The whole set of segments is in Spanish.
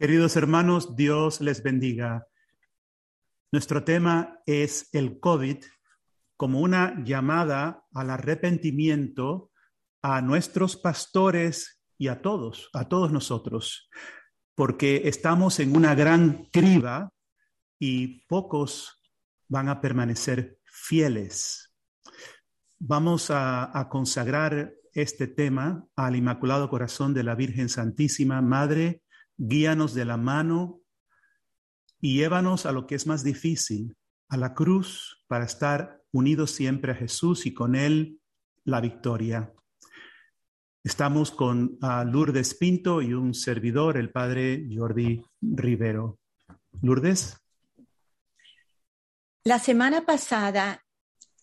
Queridos hermanos, Dios les bendiga. Nuestro tema es el COVID como una llamada al arrepentimiento a nuestros pastores y a todos, a todos nosotros, porque estamos en una gran criba y pocos van a permanecer fieles. Vamos a, a consagrar este tema al Inmaculado Corazón de la Virgen Santísima, Madre guíanos de la mano y llévanos a lo que es más difícil, a la cruz, para estar unidos siempre a Jesús y con Él la victoria. Estamos con Lourdes Pinto y un servidor, el padre Jordi Rivero. Lourdes. La semana pasada,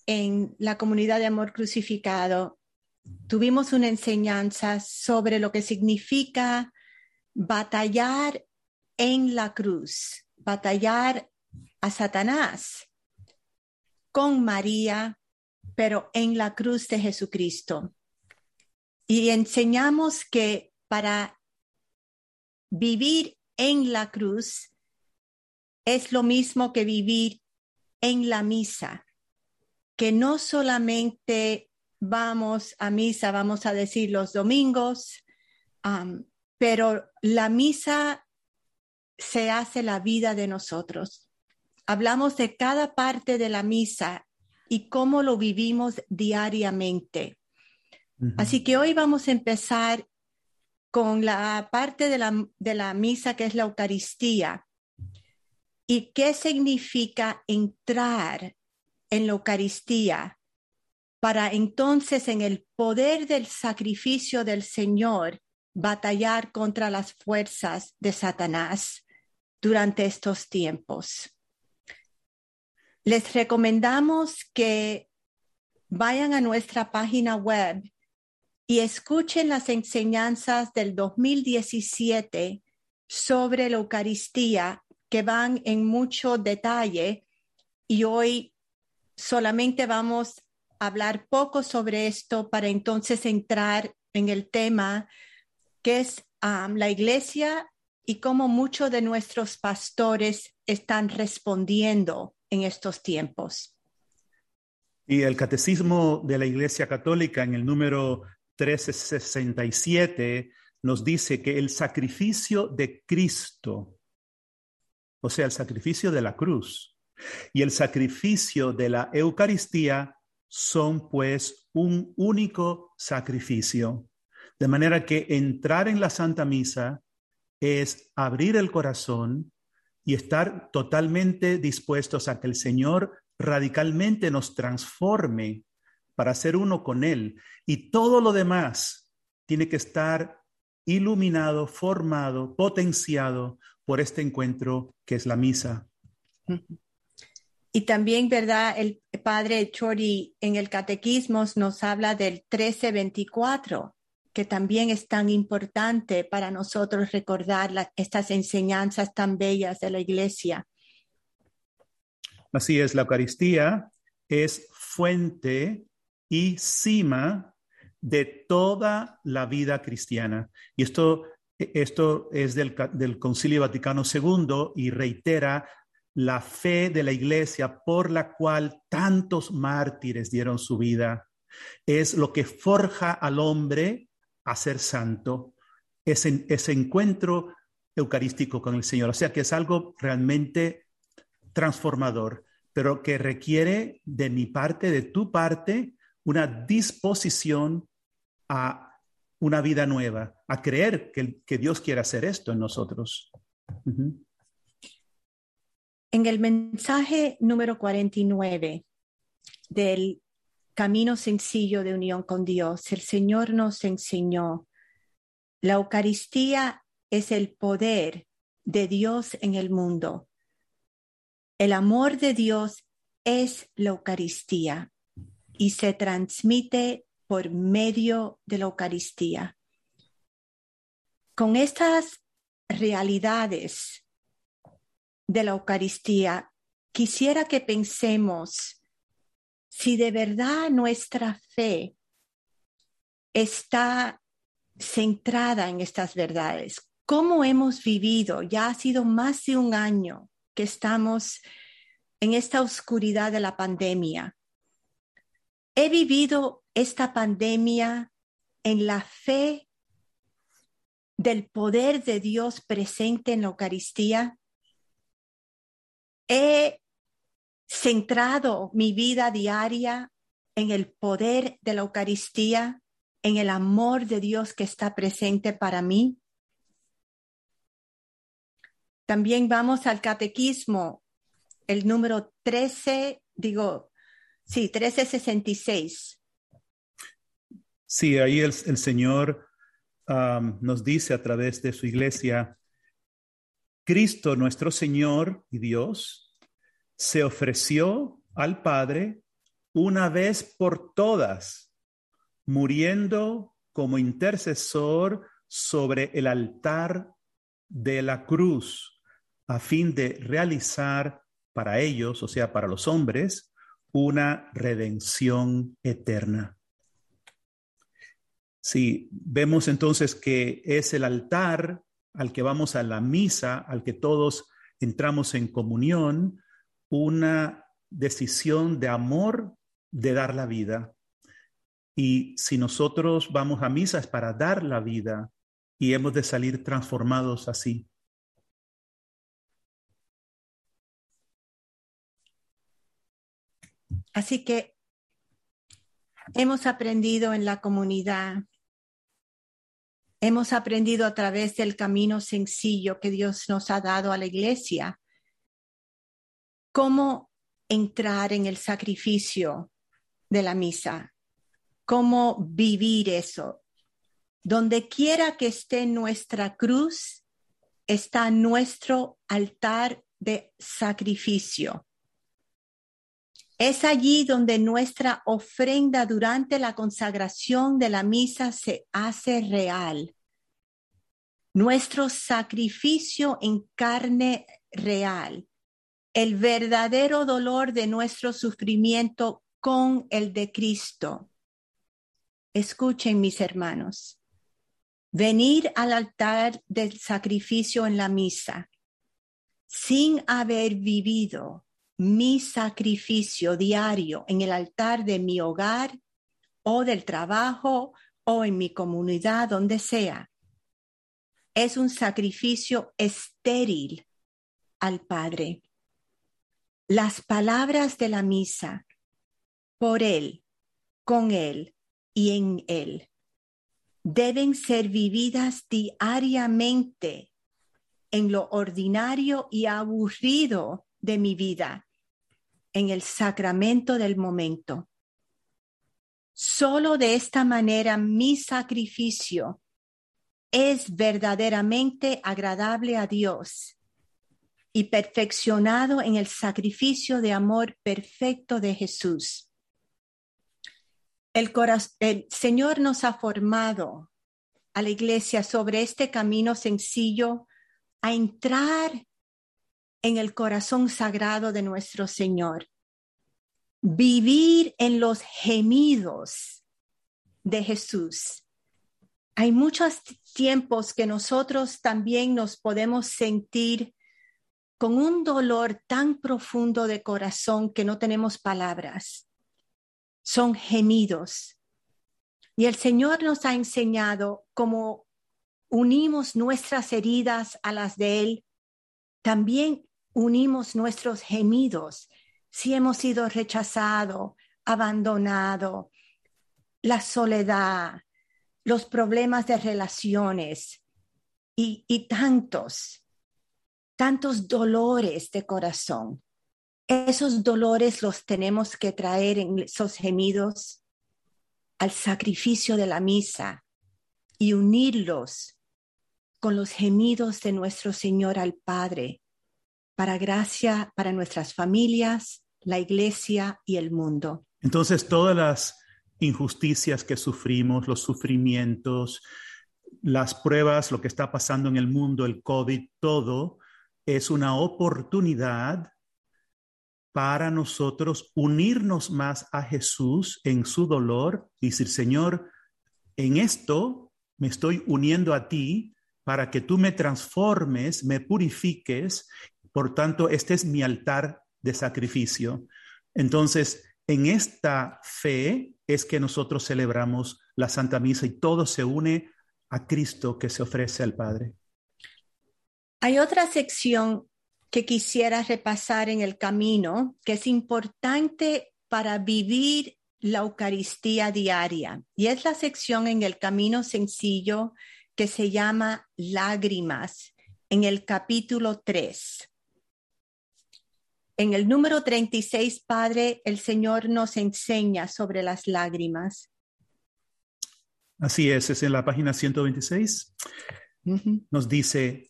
en la comunidad de Amor Crucificado, tuvimos una enseñanza sobre lo que significa batallar en la cruz, batallar a Satanás con María, pero en la cruz de Jesucristo. Y enseñamos que para vivir en la cruz es lo mismo que vivir en la misa, que no solamente vamos a misa, vamos a decir los domingos, pero la misa se hace la vida de nosotros. Hablamos de cada parte de la misa y cómo lo vivimos diariamente. Así que hoy vamos a empezar con la parte de la, de la misa que es la Eucaristía. ¿Y qué significa entrar en la Eucaristía para entonces en el poder del sacrificio del Señor batallar contra las fuerzas de Satanás durante estos tiempos. Les recomendamos que vayan a nuestra página web y escuchen las enseñanzas del 2017 sobre la Eucaristía que van en mucho detalle y hoy solamente vamos a hablar poco sobre esto para entonces entrar en el tema que es la iglesia y cómo muchos de nuestros pastores están respondiendo en estos tiempos. Y el Catecismo de la Iglesia Católica en el número 1367 nos dice que el sacrificio de Cristo, o sea, el sacrificio de la cruz y el sacrificio de la Eucaristía son pues un único sacrificio. De manera que entrar en la Santa Misa es abrir el corazón y estar totalmente dispuestos a que el Señor radicalmente nos transforme para ser uno con Él. Y todo lo demás tiene que estar iluminado, formado, potenciado por este encuentro que es la misa. Y también, ¿verdad? El padre Chori en el catequismo nos habla del 1324, que también es tan importante para nosotros recordar estas enseñanzas tan bellas de la iglesia. Así es, la Eucaristía es fuente y cima de toda la vida cristiana. Y esto, esto es del, del Concilio Vaticano II y reitera la fe de la iglesia por la cual tantos mártires dieron su vida. Es lo que forja al hombre a ser santo, ese, ese encuentro eucarístico con el Señor. O sea que es algo realmente transformador, pero que requiere de mi parte, de tu parte, una disposición a una vida nueva, a creer que, que Dios quiere hacer esto en nosotros. En el mensaje número 49 del camino sencillo de unión con Dios. El Señor nos enseñó. La Eucaristía es el poder de Dios en el mundo. El amor de Dios es la Eucaristía y se transmite por medio de la Eucaristía. Con estas realidades de la Eucaristía, quisiera que pensemos si de verdad nuestra fe está centrada en estas verdades, cómo hemos vivido. Ya ha sido más de un año que estamos en esta oscuridad de la pandemia. He vivido esta pandemia en la fe del poder de Dios presente en la Eucaristía. He centrado mi vida diaria en el poder de la Eucaristía, en el amor de Dios que está presente para mí. También vamos al catequismo, el número 13, digo, sí, 1366. Sí, ahí el, Señor um, nos dice a través de su iglesia, Cristo nuestro Señor y Dios se ofreció al Padre una vez por todas, muriendo como intercesor sobre el altar de la cruz a fin de realizar para ellos, o sea, para los hombres, una redención eterna. Si vemos entonces que es el altar al que vamos a la misa, al que todos entramos en comunión, una decisión de amor de dar la vida. Y si nosotros vamos a misa es para dar la vida y hemos de salir transformados así. Así que hemos aprendido en la comunidad, hemos aprendido a través del camino sencillo que Dios nos ha dado a la iglesia, cómo entrar en el sacrificio de la misa, cómo vivir eso. Donde quiera que esté nuestra cruz, está nuestro altar de sacrificio. Es allí donde nuestra ofrenda durante la consagración de la misa se hace real. Nuestro sacrificio en carne real, el verdadero dolor de nuestro sufrimiento con el de Cristo. Escuchen mis hermanos, venir al altar del sacrificio en la misa sin haber vivido mi sacrificio diario en el altar de mi hogar o del trabajo o en mi comunidad, donde sea. Es un sacrificio estéril al Padre. Las palabras de la misa, por Él, con Él y en Él, deben ser vividas diariamente en lo ordinario y aburrido de mi vida en el sacramento del momento. Solo de esta manera mi sacrificio es verdaderamente agradable a Dios y perfeccionado en el sacrificio de amor perfecto de Jesús. El, el Señor nos ha formado a la iglesia sobre este camino sencillo a entrar en el corazón sagrado de nuestro Señor. Vivir en los gemidos de Jesús. Hay muchos tiempos que nosotros también nos podemos sentir con un dolor tan profundo de corazón que no tenemos palabras. Son gemidos. Y el Señor nos ha enseñado cómo unimos nuestras heridas a las de Él, también unimos nuestros gemidos si hemos sido rechazado, abandonado, la soledad, los problemas de relaciones y, y tantos, tantos dolores de corazón. Esos dolores los tenemos que traer en esos gemidos al sacrificio de la misa y unirlos con los gemidos de nuestro Señor al Padre para gracia para nuestras familias, la iglesia y el mundo. Entonces, todas las injusticias que sufrimos, los sufrimientos, las pruebas, lo que está pasando en el mundo, el COVID, todo es una oportunidad para nosotros unirnos más a Jesús en su dolor y decir, Señor, en esto me estoy uniendo a ti para que tú me transformes, me purifiques. Por tanto, este es mi altar de sacrificio. Entonces, en esta fe es que nosotros celebramos la Santa Misa y todo se une a Cristo que se ofrece al Padre. Hay otra sección que quisiera repasar en el camino que es importante para vivir la Eucaristía diaria y es la sección en el camino sencillo que se llama Lágrimas en el capítulo 3. En el número 36, Padre, el Señor nos enseña sobre las lágrimas. Así es, es en la página 126. Nos dice,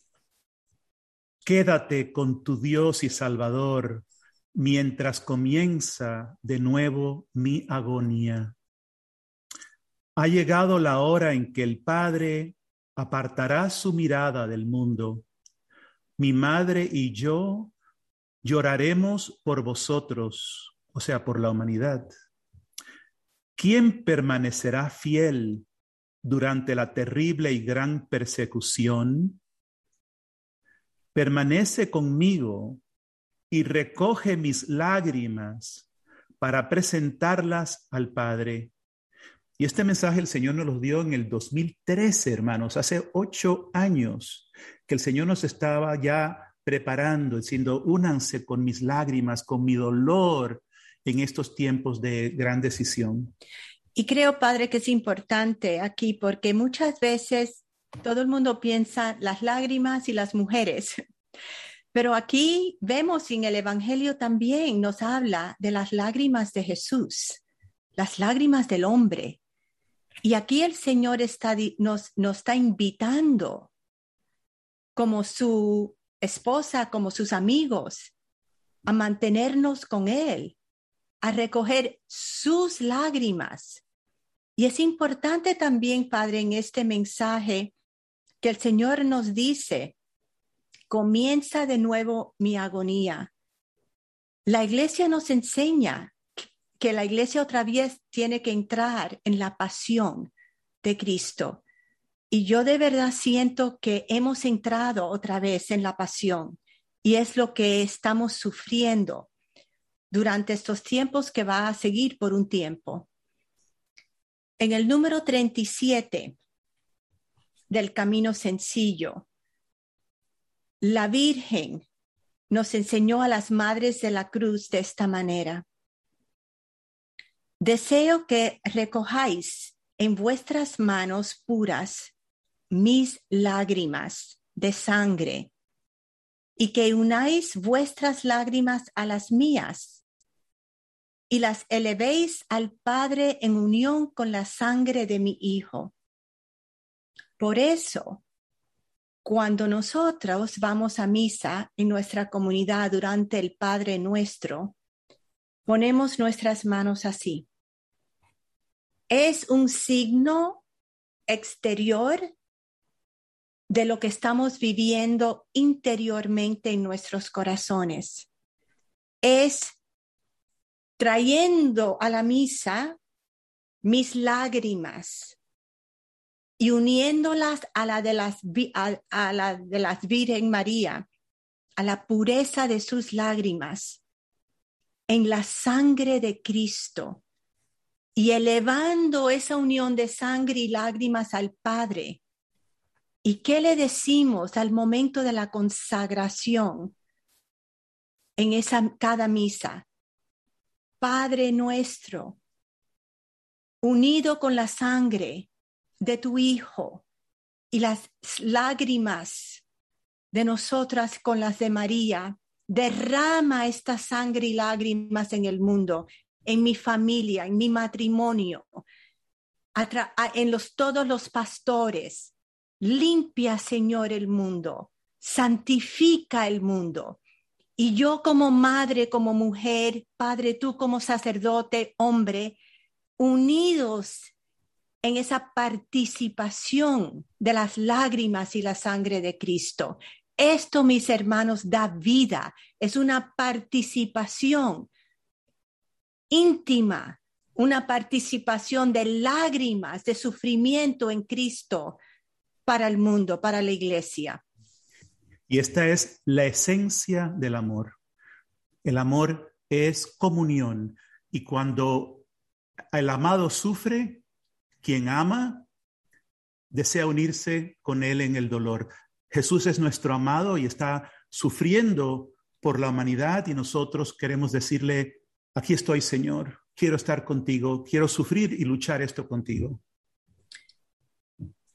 quédate con tu Dios y Salvador mientras comienza de nuevo mi agonía. Ha llegado la hora en que el Padre apartará su mirada del mundo. Mi madre y yo lloraremos por vosotros, o sea, por la humanidad. ¿Quién permanecerá fiel durante la terrible y gran persecución? Permanece conmigo y recoge mis lágrimas para presentarlas al Padre. Y este mensaje el Señor nos lo dio en el 2013, hermanos, hace ocho años que el Señor nos estaba ya preparando, diciendo, únanse con mis lágrimas, con mi dolor en estos tiempos de gran decisión. Y creo, Padre, que es importante aquí porque muchas veces todo el mundo piensa las lágrimas y las mujeres. Pero aquí vemos en el Evangelio también nos habla de las lágrimas de Jesús, las lágrimas del hombre. Y aquí el Señor está, nos, nos está invitando como su esposa como sus amigos, a mantenernos con Él, a recoger sus lágrimas. Y es importante también, Padre, en este mensaje que el Señor nos dice, comienza de nuevo mi agonía. La iglesia nos enseña que la iglesia otra vez tiene que entrar en la pasión de Cristo. Y yo de verdad siento que hemos entrado otra vez en la pasión y es lo que estamos sufriendo durante estos tiempos que va a seguir por un tiempo. En el número 37 del Camino Sencillo, la Virgen nos enseñó a las madres de la cruz de esta manera. Deseo que recojáis en vuestras manos puras mis lágrimas de sangre y que unáis vuestras lágrimas a las mías y las elevéis al Padre en unión con la sangre de mi Hijo. Por eso, cuando nosotros vamos a misa en nuestra comunidad durante el Padre nuestro, ponemos nuestras manos así. Es un signo exterior de lo que estamos viviendo interiormente en nuestros corazones. Es trayendo a la misa mis lágrimas y uniéndolas a la de las, a, la de las Virgen María, a la pureza de sus lágrimas, en la sangre de Cristo y elevando esa unión de sangre y lágrimas al Padre ¿Y qué le decimos al momento de la consagración en esa cada misa? Padre nuestro, unido con la sangre de tu Hijo y las lágrimas de nosotras con las de María, derrama esta sangre y lágrimas en el mundo, en mi familia, en mi matrimonio, en los, todos los pastores, Limpia, Señor, el mundo, santifica el mundo. Y yo como madre, como mujer, Padre, tú como sacerdote, hombre, unidos en esa participación de las lágrimas y la sangre de Cristo. Esto, mis hermanos, da vida, es una participación íntima, una participación de lágrimas, de sufrimiento en Cristo, para el mundo, para la iglesia. Y esta es la esencia del amor. El amor es comunión. Y cuando el amado sufre, quien ama desea unirse con él en el dolor. Jesús es nuestro amado y está sufriendo por la humanidad y nosotros queremos decirle, aquí estoy Señor, quiero estar contigo, quiero sufrir y luchar esto contigo.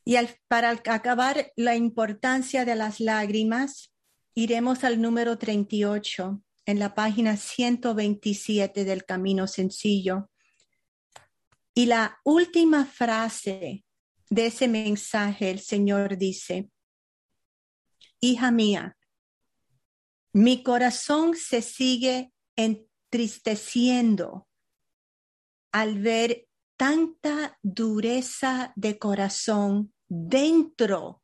Y para acabar la importancia de las lágrimas, iremos al número 38 en la página 127 del Camino Sencillo. Y la última frase de ese mensaje, el Señor dice, hija mía, mi corazón se sigue entristeciendo al ver tanta dureza de corazón dentro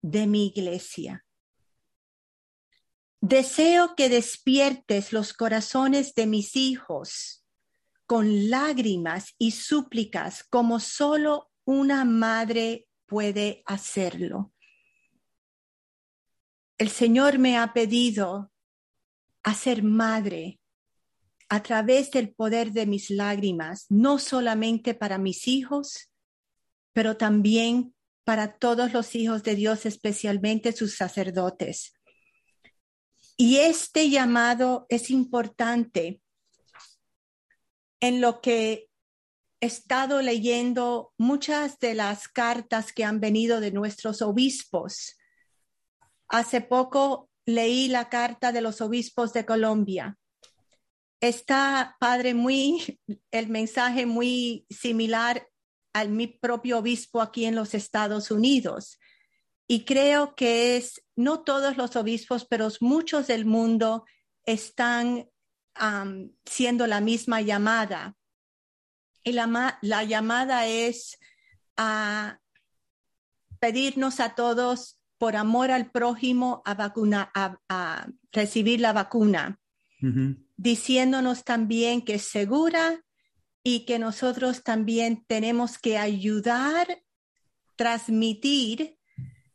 de mi iglesia. Deseo que despiertes los corazones de mis hijos con lágrimas y súplicas como solo una madre puede hacerlo el Señor me ha pedido a ser madre a través del poder de mis lágrimas, no solamente para mis hijos, pero también para todos los hijos de Dios, especialmente sus sacerdotes. Y este llamado es importante en lo que he estado leyendo muchas de las cartas que han venido de nuestros obispos Hace poco leí la carta de los obispos de Colombia. Está, padre, muy, el mensaje muy similar al mi propio obispo aquí en los Estados Unidos. Y creo que es, no todos los obispos, pero muchos del mundo están siendo la misma llamada. Y la, la llamada es a pedirnos a todos por amor al prójimo a, vacuna, a, recibir la vacuna, diciéndonos también que es segura y que nosotros también tenemos que ayudar, transmitir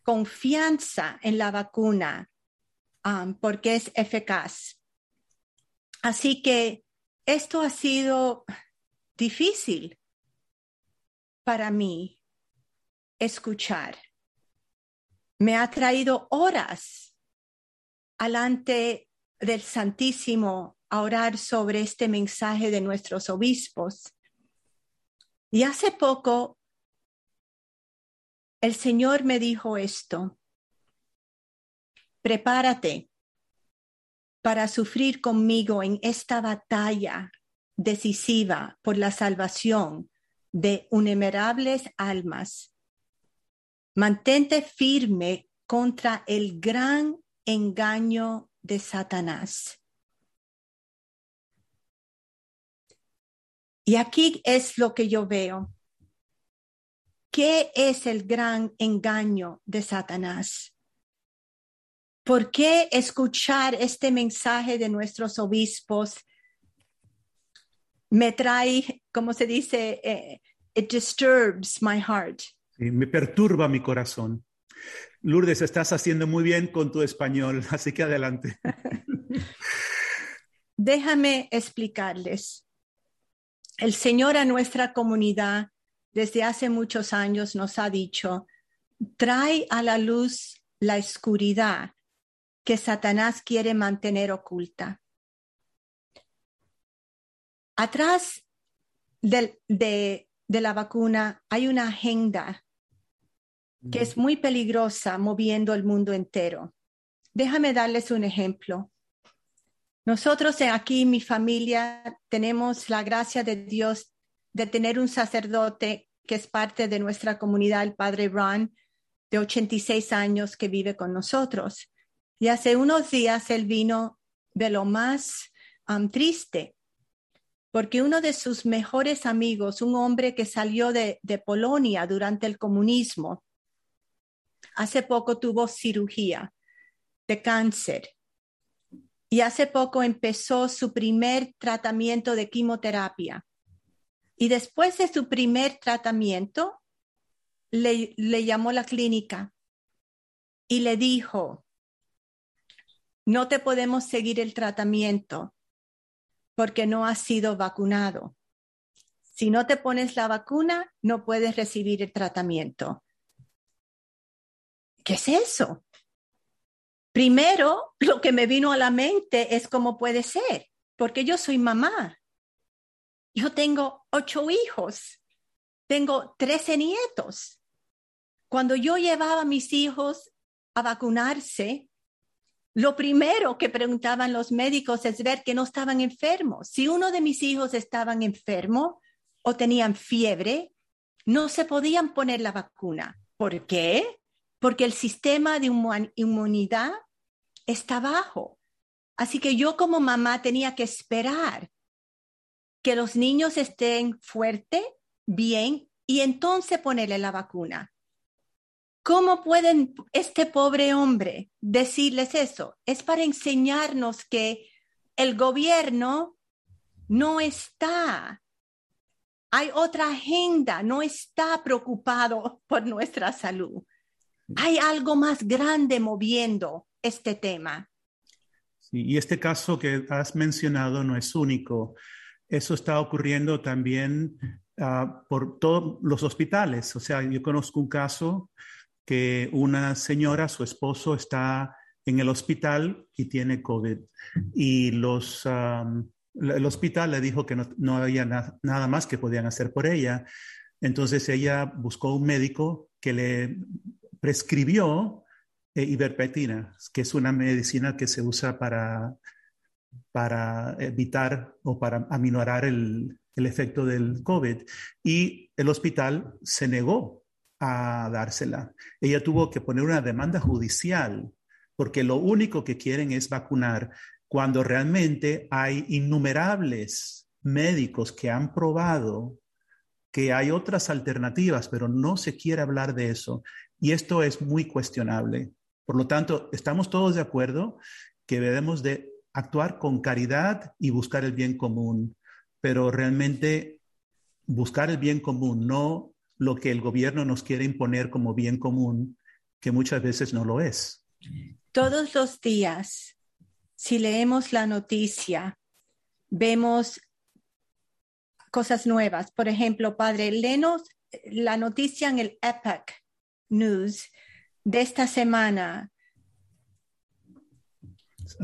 confianza en la vacuna um, porque es eficaz. Así que esto ha sido difícil para mí escuchar me ha traído horas alante del Santísimo a orar sobre este mensaje de nuestros obispos. Y hace poco el Señor me dijo esto, prepárate para sufrir conmigo en esta batalla decisiva por la salvación de innumerables almas Mantente firme contra el gran engaño de Satanás. Y aquí es lo que yo veo. ¿Qué es el gran engaño de Satanás? ¿Por qué escuchar este mensaje de nuestros obispos me trae, como se dice, eh, it disturbs my heart? me perturba mi corazón. Lourdes, estás haciendo muy bien con tu español, así que adelante. Déjame explicarles. El Señor a nuestra comunidad desde hace muchos años nos ha dicho, trae a la luz la oscuridad que Satanás quiere mantener oculta. Atrás de, de la vacuna hay una agenda que es muy peligrosa moviendo el mundo entero. Déjame darles un ejemplo. Nosotros aquí, mi familia, tenemos la gracia de Dios de tener un sacerdote que es parte de nuestra comunidad, el padre Ron, de 86 años, que vive con nosotros. Y hace unos días él vino de lo más um, triste, porque uno de sus mejores amigos, un hombre que salió de Polonia durante el comunismo, hace poco tuvo cirugía de cáncer y hace poco empezó su primer tratamiento de quimioterapia. Y después de su primer tratamiento, le, le llamó la clínica y le dijo, no te podemos seguir el tratamiento porque no has sido vacunado. Si no te pones la vacuna, no puedes recibir el tratamiento. ¿Qué es eso? Primero, lo que me vino a la mente es cómo puede ser, porque yo soy mamá. Yo tengo ocho hijos, tengo trece nietos. Cuando yo llevaba a mis hijos a vacunarse, lo primero que preguntaban los médicos es ver que no estaban enfermos. Si uno de mis hijos estaban enfermo o tenían fiebre, no se podían poner la vacuna. ¿Por qué? Porque el sistema de inmunidad está bajo. Así que yo como mamá tenía que esperar que los niños estén fuertes, bien, y entonces ponerle la vacuna. ¿Cómo pueden este pobre hombre decirles eso? Es para enseñarnos que el gobierno no está, hay otra agenda, no está preocupado por nuestra salud. Hay algo más grande moviendo este tema. y este caso que has mencionado no es único. Eso está ocurriendo también uh, por todos los hospitales. O sea, yo conozco un caso que una señora, su esposo, está en el hospital y tiene COVID. Y los, el hospital le dijo que no, había nada más que podían hacer por ella. Entonces ella buscó un médico que le prescribió eh, que es una medicina que se usa para, para evitar o para aminorar el, el efecto del COVID. Y el hospital se negó a dársela. Ella tuvo que poner una demanda judicial porque lo único que quieren es vacunar cuando realmente hay innumerables médicos que han probado que hay otras alternativas, pero no se quiere hablar de eso. Y esto es muy cuestionable. Por lo tanto, estamos todos de acuerdo que debemos de actuar con caridad y buscar el bien común, pero realmente buscar el bien común, no lo que el gobierno nos quiere imponer como bien común, que muchas veces no lo es. Todos los días, si leemos la noticia, vemos cosas nuevas. Por ejemplo, padre, lenos la noticia en el Epic News de esta semana.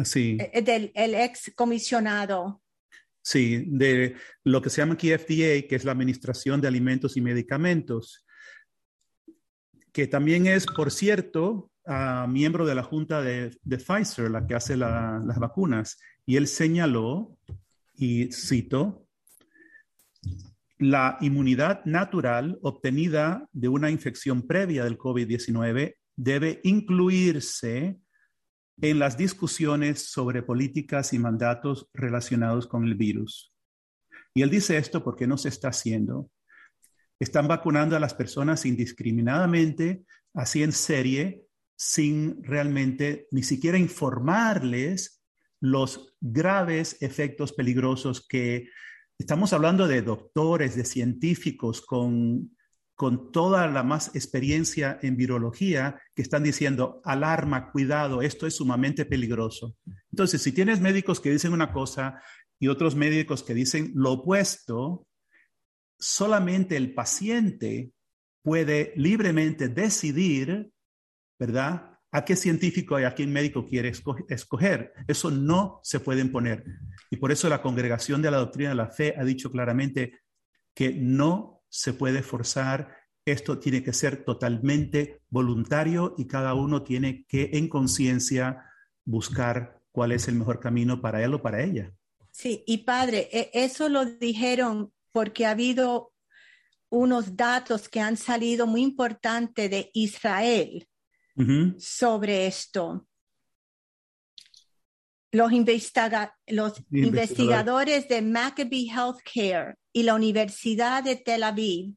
Sí. Eh, del el ex comisionado Sí, de lo que se llama aquí FDA, que es la Administración de Alimentos y Medicamentos, que también es, por cierto, miembro de la Junta de, Pfizer, la que hace las vacunas. Y él señaló, y cito, la inmunidad natural obtenida de una infección previa del COVID-19 debe incluirse en las discusiones sobre políticas y mandatos relacionados con el virus. Y él dice esto porque no se está haciendo. Están vacunando a las personas indiscriminadamente, así en serie, sin realmente ni siquiera informarles los graves efectos peligrosos que estamos hablando de doctores, de científicos con con toda la más experiencia en virología que están diciendo, alarma, cuidado, esto es sumamente peligroso. Entonces, si tienes médicos que dicen una cosa y otros médicos que dicen lo opuesto, solamente el paciente puede libremente decidir, ¿verdad? A qué científico y a qué médico quiere escoger. Eso no se puede imponer. Y por eso la Congregación de la Doctrina de la Fe ha dicho claramente que no se puede forzar, esto tiene que ser totalmente voluntario y cada uno tiene que en conciencia buscar cuál es el mejor camino para él o para ella. Sí, y padre, e, eso lo dijeron porque ha habido unos datos que han salido muy importantes de Israel sobre esto. Los, los investigadores. de Maccabee Healthcare y la Universidad de Tel Aviv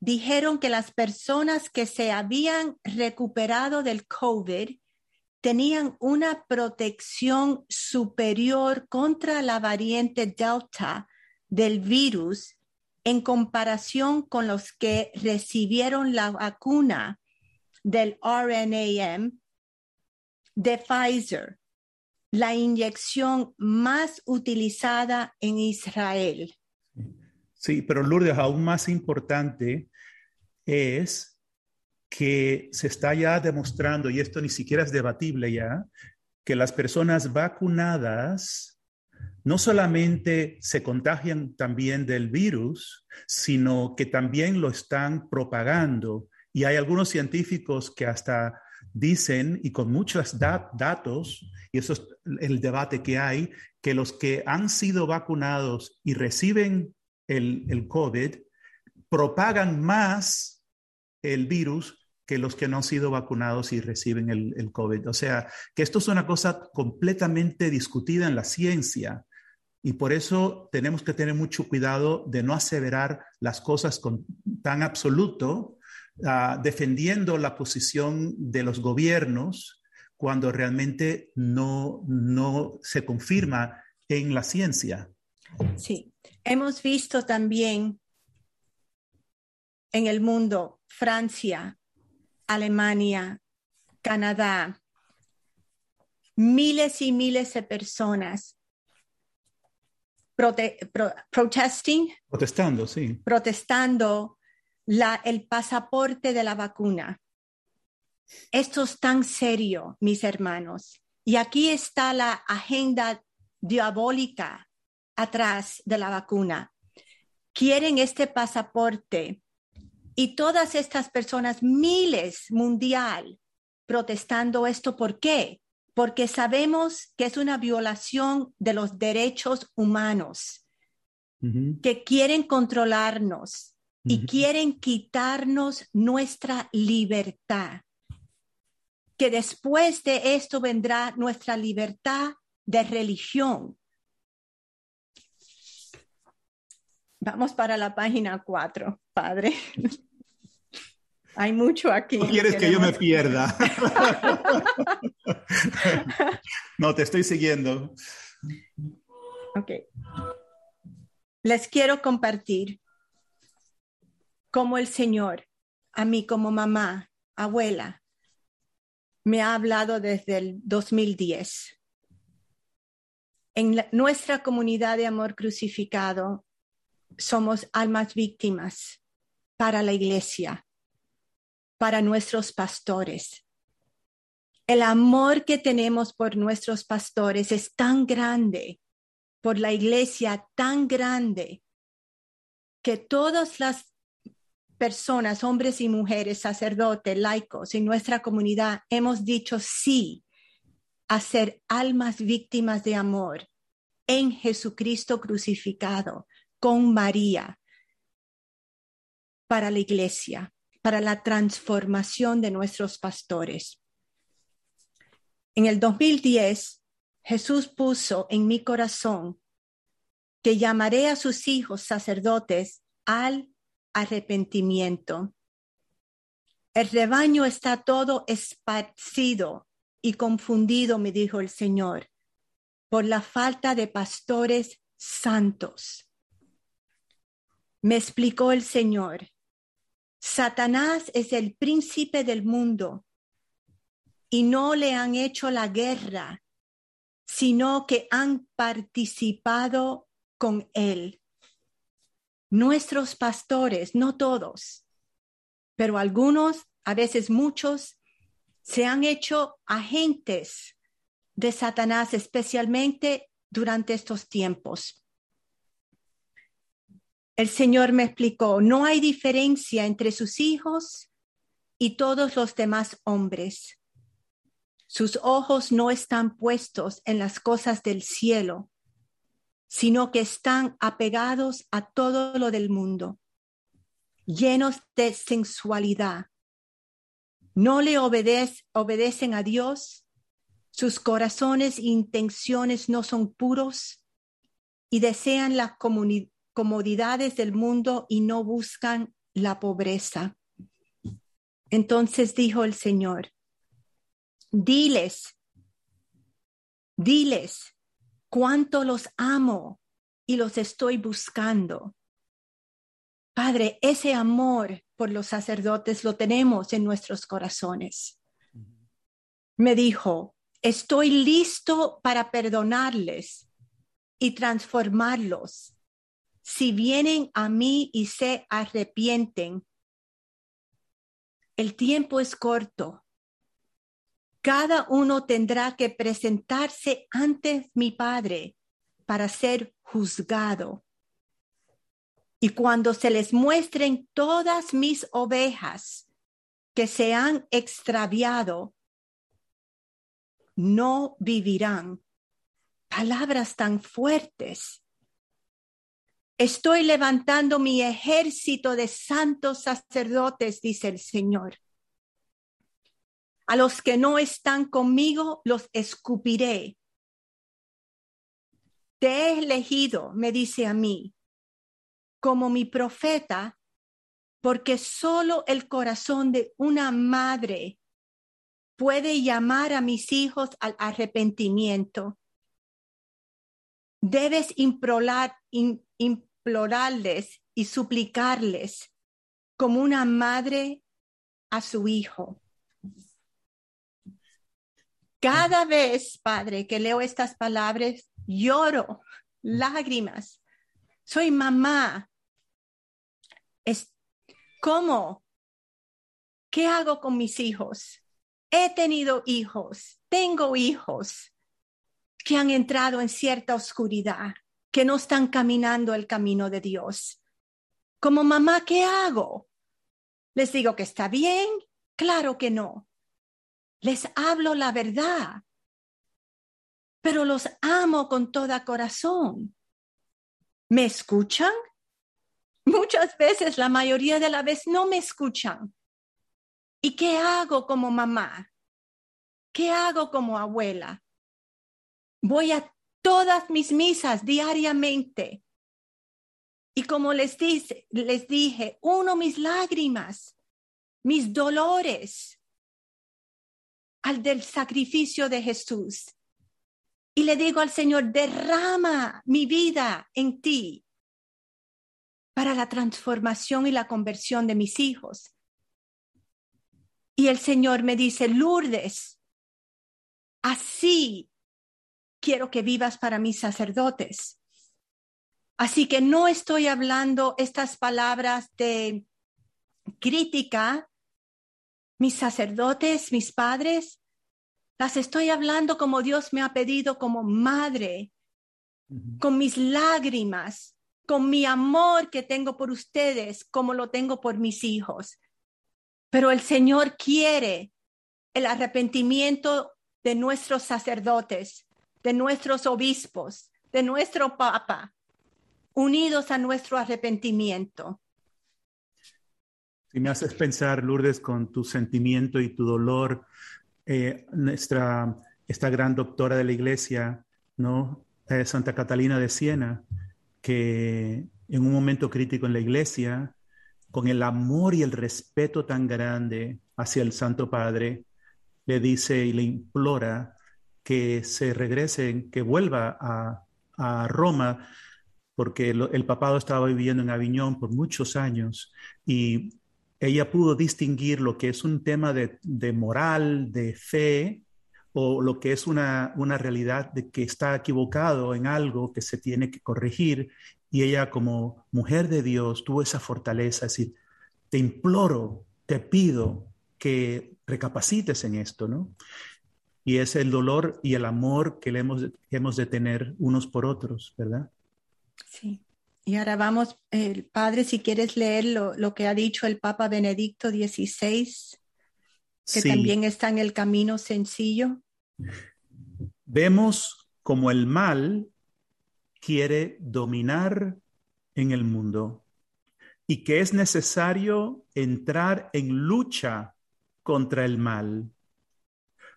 dijeron que las personas que se habían recuperado del COVID tenían una protección superior contra la variante Delta del virus en comparación con los que recibieron la vacuna del RNAM de Pfizer, la inyección más utilizada en Israel. Sí, pero Lourdes, aún más importante es que se está ya demostrando, y esto ni siquiera es debatible ya, que las personas vacunadas no solamente se contagian también del virus, sino que también lo están propagando. Y hay algunos científicos que hasta dicen, y con muchos datos, y eso es el debate que hay, que los que han sido vacunados y reciben el, el COVID propagan más el virus que los que no han sido vacunados y reciben el, el, COVID. O sea, que esto es una cosa completamente discutida en la ciencia. Y por eso tenemos que tener mucho cuidado de no aseverar las cosas con tan absoluto, uh, defendiendo la posición de los gobiernos cuando realmente no, no se confirma en la ciencia. Sí, hemos visto también en el mundo Francia, Alemania, Canadá, miles y miles de personas prote, pro, protesting, protestando, sí. Protestando la, el pasaporte de la vacuna. Esto es tan serio, mis hermanos. Y aquí está la agenda diabólica atrás de la vacuna. Quieren este pasaporte y todas estas personas, miles mundial, protestando esto. ¿Por qué? porque sabemos que es una violación de los derechos humanos, uh -huh. que quieren controlarnos. Y quieren quitarnos nuestra libertad. Que después de esto vendrá nuestra libertad de religión. Vamos para la página 4, Padre. Hay mucho aquí. No quieres que yo me pierda. no, te estoy siguiendo. Ok. Les quiero compartir cómo el Señor, a mí como mamá, abuela, me ha hablado desde el 2010. En nuestra comunidad de amor crucificado somos almas víctimas para la iglesia para nuestros pastores. El amor que tenemos por nuestros pastores es tan grande, por la iglesia tan grande, que todas las personas, hombres y mujeres, sacerdotes, laicos en nuestra comunidad hemos dicho sí a ser almas víctimas de amor en Jesucristo crucificado con María para la iglesia para la transformación de nuestros pastores. En el 2010, Jesús puso en mi corazón que llamaré a sus hijos sacerdotes al arrepentimiento. El rebaño está todo esparcido y confundido, me dijo el Señor, por la falta de pastores santos. Me explicó el Señor Satanás es el príncipe del mundo y no le han hecho la guerra, sino que han participado con él. Nuestros pastores, no todos, pero algunos, a veces muchos, se han hecho agentes de Satanás, especialmente durante estos tiempos. El Señor me explicó, no hay diferencia entre sus hijos y todos los demás hombres. Sus ojos no están puestos en las cosas del cielo, sino que están apegados a todo lo del mundo, llenos de sensualidad. No le obedec obedecen a Dios, sus corazones e intenciones no son puros y desean la comunidad comodidades del mundo y no buscan la pobreza. Entonces dijo el Señor, diles, diles cuánto los amo y los estoy buscando. Padre, ese amor por los sacerdotes lo tenemos en nuestros corazones. Me dijo, estoy listo para perdonarles y transformarlos si vienen a mí y se arrepienten. El tiempo es corto. Cada uno tendrá que presentarse ante mi Padre para ser juzgado. Y cuando se les muestren todas mis ovejas que se han extraviado, no vivirán. Palabras tan fuertes. Estoy levantando mi ejército de santos sacerdotes, dice el Señor. A los que no están conmigo, los escupiré. Te he elegido, me dice a mí, como mi profeta, porque solo el corazón de una madre puede llamar a mis hijos al arrepentimiento. Debes implorar, implorarles y suplicarles como una madre a su hijo. Cada vez, Padre, que leo estas palabras, lloro lágrimas. Soy mamá. ¿Cómo? ¿Qué hago con mis hijos? He tenido hijos, tengo hijos que han entrado en cierta oscuridad, que no están caminando el camino de Dios. Como mamá, ¿qué hago? ¿Les digo que está bien? Claro que no. Les hablo la verdad, pero los amo con toda corazón. ¿Me escuchan? Muchas veces, la mayoría de la vez, no me escuchan. ¿Y qué hago como mamá? ¿Qué hago como abuela? Voy a todas mis misas diariamente. Y como les, les dije, uno mis lágrimas, mis dolores al del sacrificio de Jesús. Y le digo al Señor, derrama mi vida en ti para la transformación y la conversión de mis hijos. Y el Señor me dice, Lourdes, así quiero que vivas para mis sacerdotes. Así que no estoy hablando estas palabras de crítica, mis sacerdotes, mis padres, las estoy hablando como Dios me ha pedido como madre, con mis lágrimas, con mi amor que tengo por ustedes, como lo tengo por mis hijos. Pero el Señor quiere el arrepentimiento de nuestros sacerdotes, de nuestros obispos, de nuestro Papa, unidos a nuestro arrepentimiento. Si me haces pensar, Lourdes, con tu sentimiento y tu dolor, eh, nuestra, esta gran doctora de la iglesia, ¿no? Eh, Santa Catalina de Siena, que en un momento crítico en la iglesia, con el amor y el respeto tan grande hacia el Santo Padre, le dice y le implora que se regrese, que vuelva a, Roma, porque el papado estaba viviendo en Aviñón por muchos años y ella pudo distinguir lo que es un tema de, moral, de fe, o lo que es una, una, realidad de que está equivocado en algo que se tiene que corregir. Y ella como mujer de Dios tuvo esa fortaleza, es decir, te imploro, te pido que recapacites en esto, ¿no? y es el dolor y el amor que, le hemos, hemos de tener unos por otros, ¿verdad? Sí. Y ahora vamos, Padre, si quieres leer lo, que ha dicho el Papa Benedicto XVI, que también está en el camino sencillo. Vemos como el mal quiere dominar en el mundo y que es necesario entrar en lucha contra el mal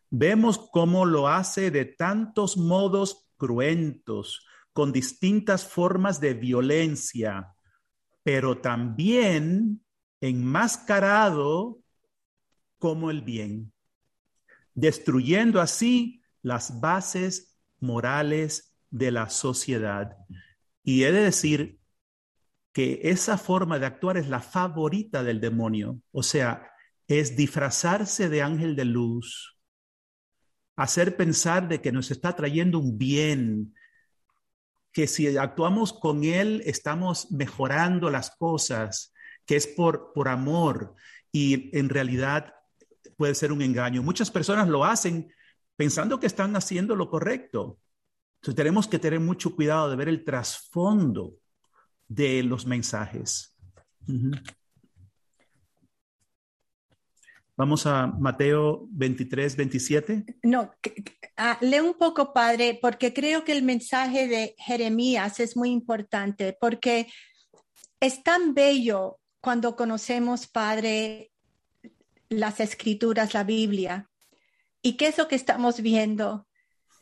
Vemos cómo lo hace de tantos modos cruentos, con distintas formas de violencia, pero también enmascarado como el bien, destruyendo así las bases morales de la sociedad. Y he de decir que esa forma de actuar es la favorita del demonio, o sea, es disfrazarse de ángel de luz, hacer pensar de que nos está trayendo un bien, que si actuamos con él estamos mejorando las cosas, que es por, por amor y en realidad puede ser un engaño. Muchas personas lo hacen pensando que están haciendo lo correcto. Entonces tenemos que tener mucho cuidado de ver el trasfondo de los mensajes. Vamos a Mateo 23, 27. No, uh, lee un poco, padre, porque creo que el mensaje de Jeremías es muy importante, porque es tan bello cuando conocemos, padre, las escrituras, la Biblia. ¿Y qué es lo que estamos viendo?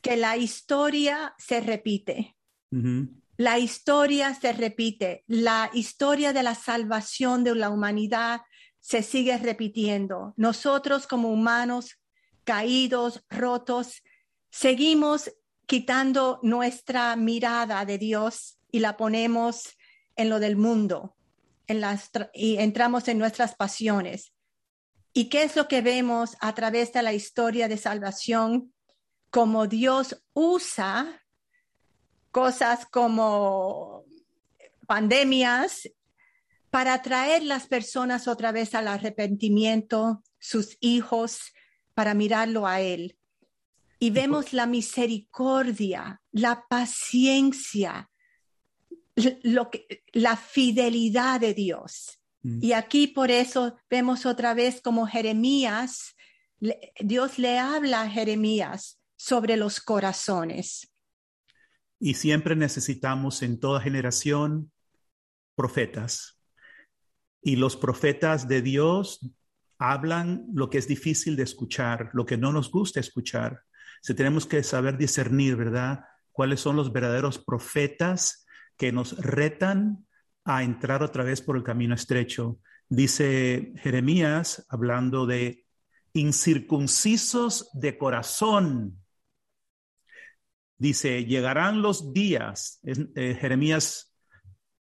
Que la historia se repite. Uh -huh. La historia se repite. La historia de la salvación de la humanidad se sigue repitiendo. Nosotros como humanos caídos, rotos, seguimos quitando nuestra mirada de Dios y la ponemos en lo del mundo en las, y entramos en nuestras pasiones. ¿Y qué es lo que vemos a través de la historia de salvación? Como Dios usa cosas como pandemias para traer las personas otra vez al arrepentimiento, sus hijos, para mirarlo a Él. Y vemos la misericordia, la paciencia, lo que, la fidelidad de Dios. Mm. Y aquí por eso vemos otra vez como Jeremías, Dios le habla a Jeremías sobre los corazones. Y siempre necesitamos en toda generación profetas y los profetas de Dios hablan lo que es difícil de escuchar, lo que no nos gusta escuchar. Si tenemos que saber discernir, ¿verdad? ¿Cuáles son los verdaderos profetas que nos retan a entrar otra vez por el camino estrecho? Dice Jeremías, hablando de incircuncisos de corazón. Dice, llegarán los días, es, eh, Jeremías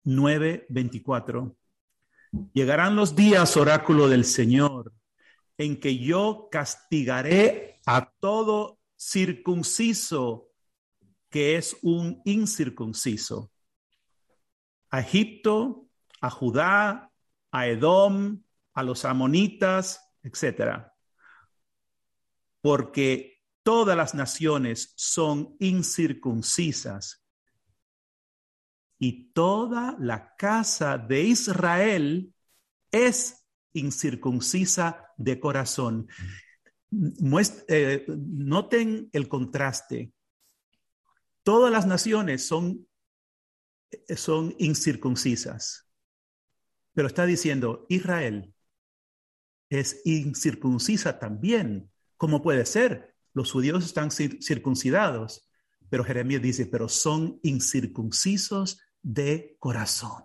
9, 24 Llegarán los días, oráculo del Señor, en que yo castigaré a todo circunciso que es un incircunciso. A Egipto, a Judá, a Edom, a los amonitas, etc. Porque todas las naciones son incircuncisas y toda la casa de Israel es incircuncisa de corazón. eh, noten el contraste. Todas las naciones son, son incircuncisas, pero está diciendo Israel es incircuncisa también. ¿Cómo puede ser? Los judíos están circuncidados, pero Jeremías dice, pero son incircuncisos de corazón.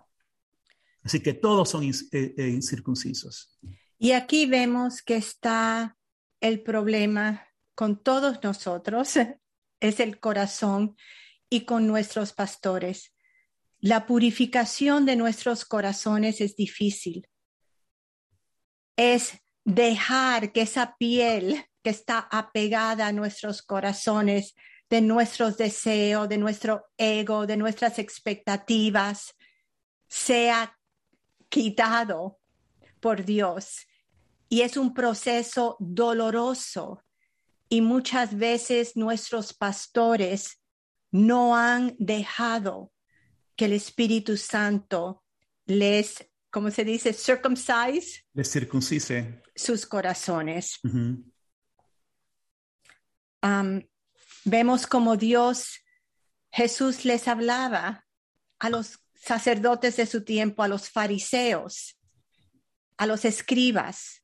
Así que todos son eh, eh, incircuncisos. Y aquí vemos que está el problema con todos nosotros, es el corazón y con nuestros pastores. La purificación de nuestros corazones es difícil. Es dejar que esa piel que está apegada a nuestros corazones de nuestros deseos, de nuestro ego, de nuestras expectativas, sea quitado por Dios. Y es un proceso doloroso. Y muchas veces nuestros pastores no han dejado que el Espíritu Santo les, ¿cómo se dice? Circumcise. Les circuncise. Sus corazones. Uh -huh. um, Vemos como Dios, Jesús les hablaba a los sacerdotes de su tiempo, a los fariseos, a los escribas,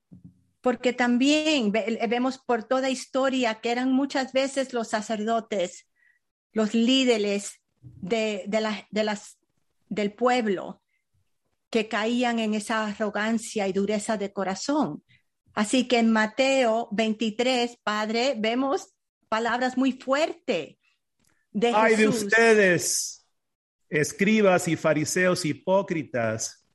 porque también vemos por toda historia que eran muchas veces los sacerdotes, los líderes de, de, de las, del pueblo que caían en esa arrogancia y dureza de corazón. Así que en Mateo 23, Padre, vemos palabras muy fuertes de Ay Jesús. de ustedes, escribas y fariseos hipócritas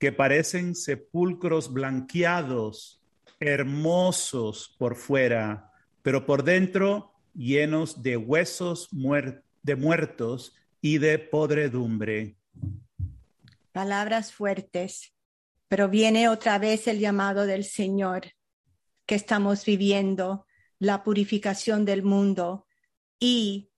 que parecen sepulcros blanqueados, hermosos por fuera, pero por dentro llenos de huesos de muertos y de podredumbre. Palabras fuertes, pero viene otra vez el llamado del Señor que estamos viviendo, la purificación del mundo y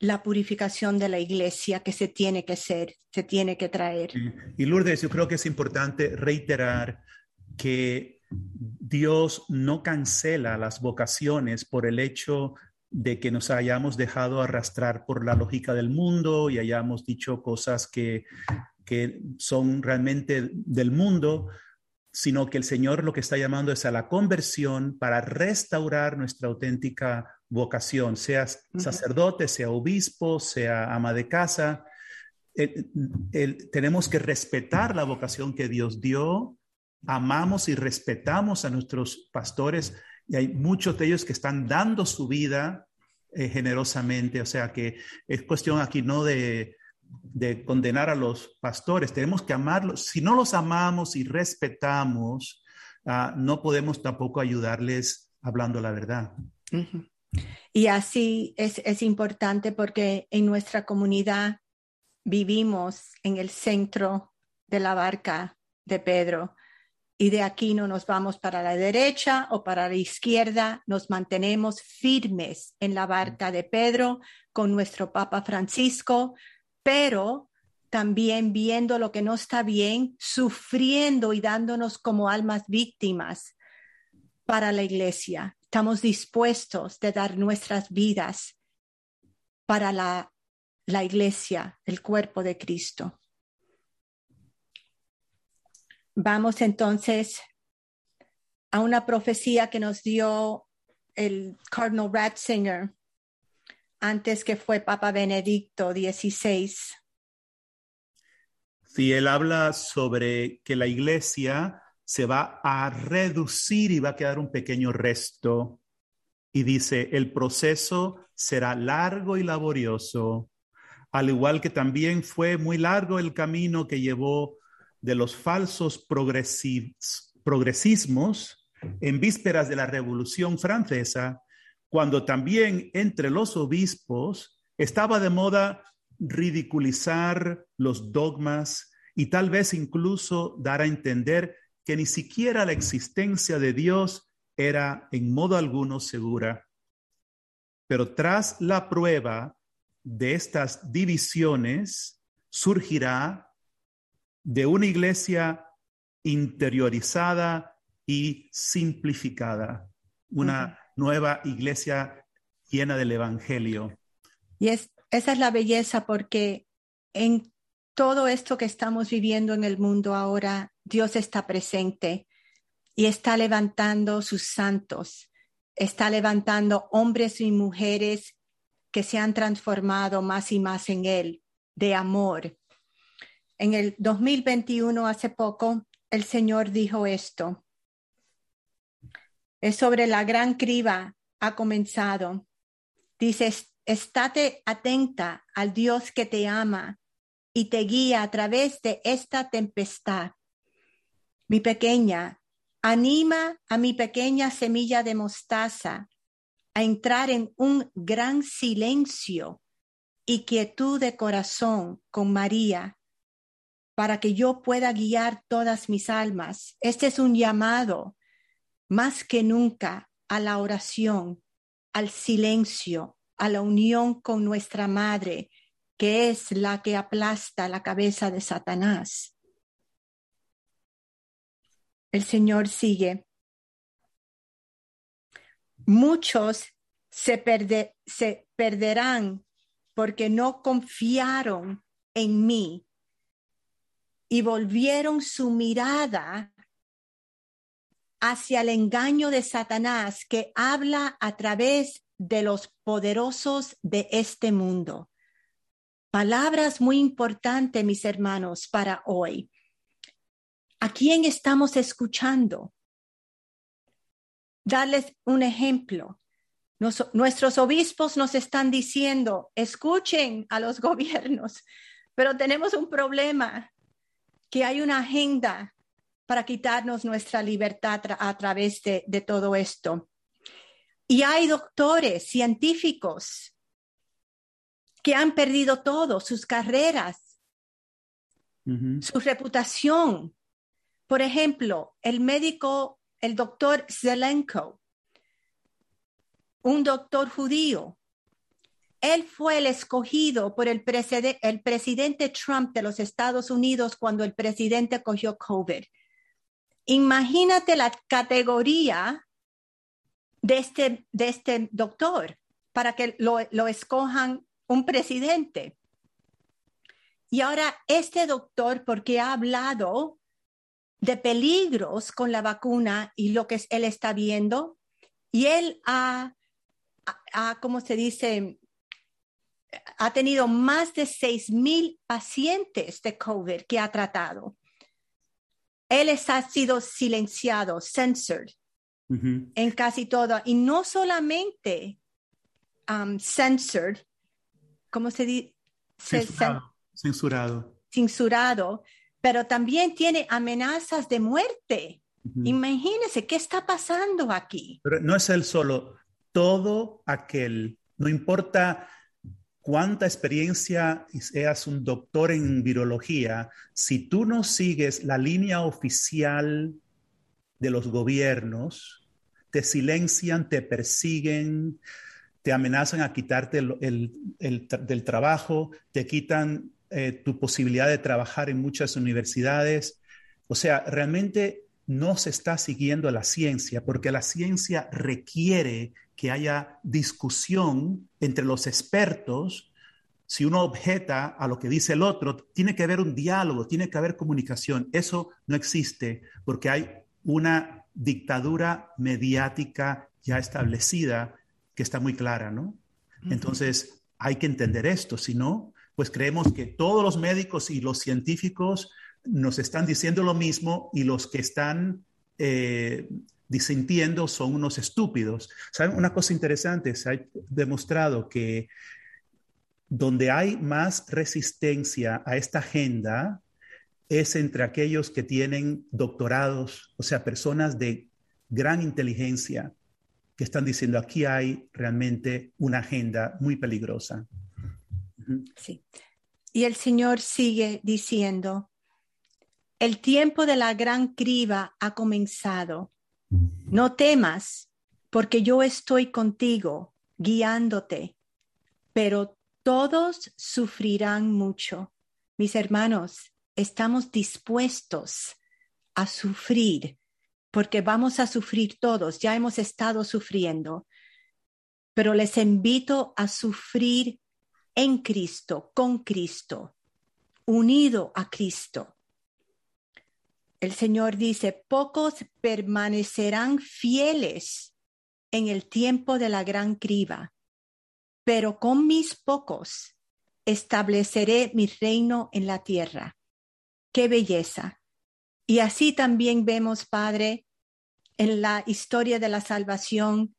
la purificación de la iglesia que se tiene que ser, se tiene que traer. Y Lourdes, yo creo que es importante reiterar que Dios no cancela las vocaciones por el hecho de que nos hayamos dejado arrastrar por la lógica del mundo y hayamos dicho cosas que, que son realmente del mundo, sino que el Señor lo que está llamando es a la conversión para restaurar nuestra auténtica vocación, sea sacerdote, sea obispo, sea ama de casa. tenemos que respetar la vocación que Dios dio, amamos y respetamos a nuestros pastores y hay muchos de ellos que están dando su vida eh, generosamente, o sea que es cuestión aquí no de de condenar a los pastores, tenemos que amarlos. Si no los amamos y respetamos, uh, no podemos tampoco ayudarles hablando la verdad. Y así es, es importante porque en nuestra comunidad vivimos en el centro de la barca de Pedro y de aquí no nos vamos para la derecha o para la izquierda, nos mantenemos firmes en la barca de Pedro con nuestro Papa Francisco, pero también viendo lo que no está bien, sufriendo y dándonos como almas víctimas para la iglesia. Estamos dispuestos de dar nuestras vidas para la, la iglesia, el cuerpo de Cristo. Vamos entonces a una profecía que nos dio el Cardinal Ratzinger antes que fue Papa Benedicto XVI. Sí, él habla sobre que la iglesia se va a reducir y va a quedar un pequeño resto. Y dice, el proceso será largo y laborioso, al igual que también fue muy largo el camino que llevó de los falsos progresismos en vísperas de la Revolución Francesa cuando también entre los obispos estaba de moda ridiculizar los dogmas y tal vez incluso dar a entender que ni siquiera la existencia de Dios era en modo alguno segura. Pero tras la prueba de estas divisiones surgirá de una iglesia interiorizada y simplificada, una nueva iglesia llena del Evangelio. Y es, esa es la belleza porque en todo esto que estamos viviendo en el mundo ahora, Dios está presente y está levantando sus santos, está levantando hombres y mujeres que se han transformado más y más en Él, de amor. En el 2021, hace poco, el Señor dijo esto, es sobre la gran criba ha comenzado. Dice, estate atenta al Dios que te ama y te guía a través de esta tempestad. Mi pequeña, anima a mi pequeña semilla de mostaza a entrar en un gran silencio y quietud de corazón con María para que yo pueda guiar todas mis almas. Este es un llamado más que nunca a la oración, al silencio, a la unión con nuestra Madre, que es la que aplasta la cabeza de Satanás. El Señor sigue. Muchos se, se perderán porque no confiaron en mí y volvieron su mirada hacia el engaño de Satanás que habla a través de los poderosos de este mundo. Palabras muy importantes, mis hermanos, para hoy. ¿A quién estamos escuchando? Darles un ejemplo. Nuestros obispos nos están diciendo, escuchen a los gobiernos, Pero tenemos un problema, que hay una agenda para quitarnos nuestra libertad a través de, de todo esto. Y hay doctores, científicos, que han perdido todo, sus carreras, su reputación. Por ejemplo, el médico, el doctor Zelenko, un doctor judío, él fue el escogido por el, el presidente Trump de los Estados Unidos cuando el presidente cogió COVID. Imagínate la categoría de este, de este doctor para que lo, lo escojan un presidente. Y ahora este doctor, porque ha hablado de peligros con la vacuna y lo que él está viendo, y él ha, ha- ¿cómo se dice? Ha tenido más de seis mil pacientes de COVID que ha tratado. Él ha sido silenciado, censored Ujú. en casi todo. Y no solamente um, censored, ¿cómo se dice? Censurado. Censurado. censurado, pero también tiene amenazas de muerte. Ujú. Imagínense qué está pasando aquí. Pero no es él solo, todo aquel, no importa cuánta experiencia seas un doctor en virología, si tú no sigues la línea oficial de los gobiernos, te silencian, te persiguen, te amenazan a quitarte el, del trabajo, te quitan eh, tu posibilidad de trabajar en muchas universidades. O sea, realmente no se está siguiendo la ciencia porque la ciencia requiere que haya discusión entre los expertos. Si uno objeta a lo que dice el otro, tiene que haber un diálogo, tiene que haber comunicación. Eso no existe porque hay una dictadura mediática ya establecida que está muy clara, ¿no? Entonces, hay que entender esto, si no, pues creemos que todos los médicos y los científicos nos están diciendo lo mismo y los que están eh, disintiendo son unos estúpidos. ¿Saben? Una cosa interesante, se ha demostrado que donde hay más resistencia a esta agenda es entre aquellos que tienen doctorados, o sea, personas de gran inteligencia que están diciendo aquí hay realmente una agenda muy peligrosa. Sí. Y el Señor sigue diciendo, el tiempo de la gran criba ha comenzado. No temas, porque yo estoy contigo, guiándote, pero todos sufrirán mucho. Mis hermanos, estamos dispuestos a sufrir, porque vamos a sufrir todos, ya hemos estado sufriendo, pero les invito a sufrir en Cristo, con Cristo, unido a Cristo. El Señor dice, pocos permanecerán fieles en el tiempo de la gran criba, pero con mis pocos estableceré mi reino en la tierra. Qué belleza. Y así también vemos, Padre, en la historia de la salvación,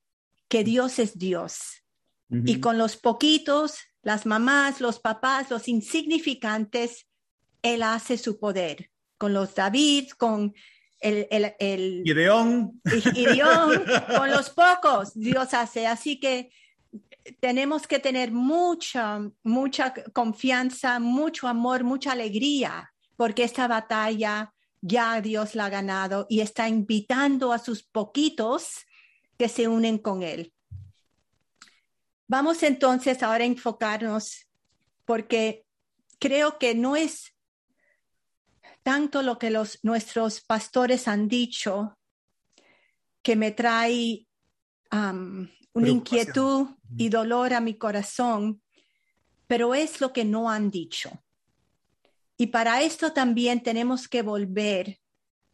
que Dios es Dios. Y con los poquitos, las mamás, los papás, los insignificantes, Él hace su poder. Con los David, con el, el, el Gideón, Gideón, con los pocos, Dios hace. Así que tenemos que tener mucha, mucha confianza, mucho amor, mucha alegría, porque esta batalla ya Dios la ha ganado y está invitando a sus poquitos que se unen con Él. Vamos entonces ahora a enfocarnos, porque creo que no es tanto lo que los, nuestros pastores han dicho que me trae um, una inquietud y dolor a mi corazón, pero es lo que no han dicho. Y para esto también tenemos que volver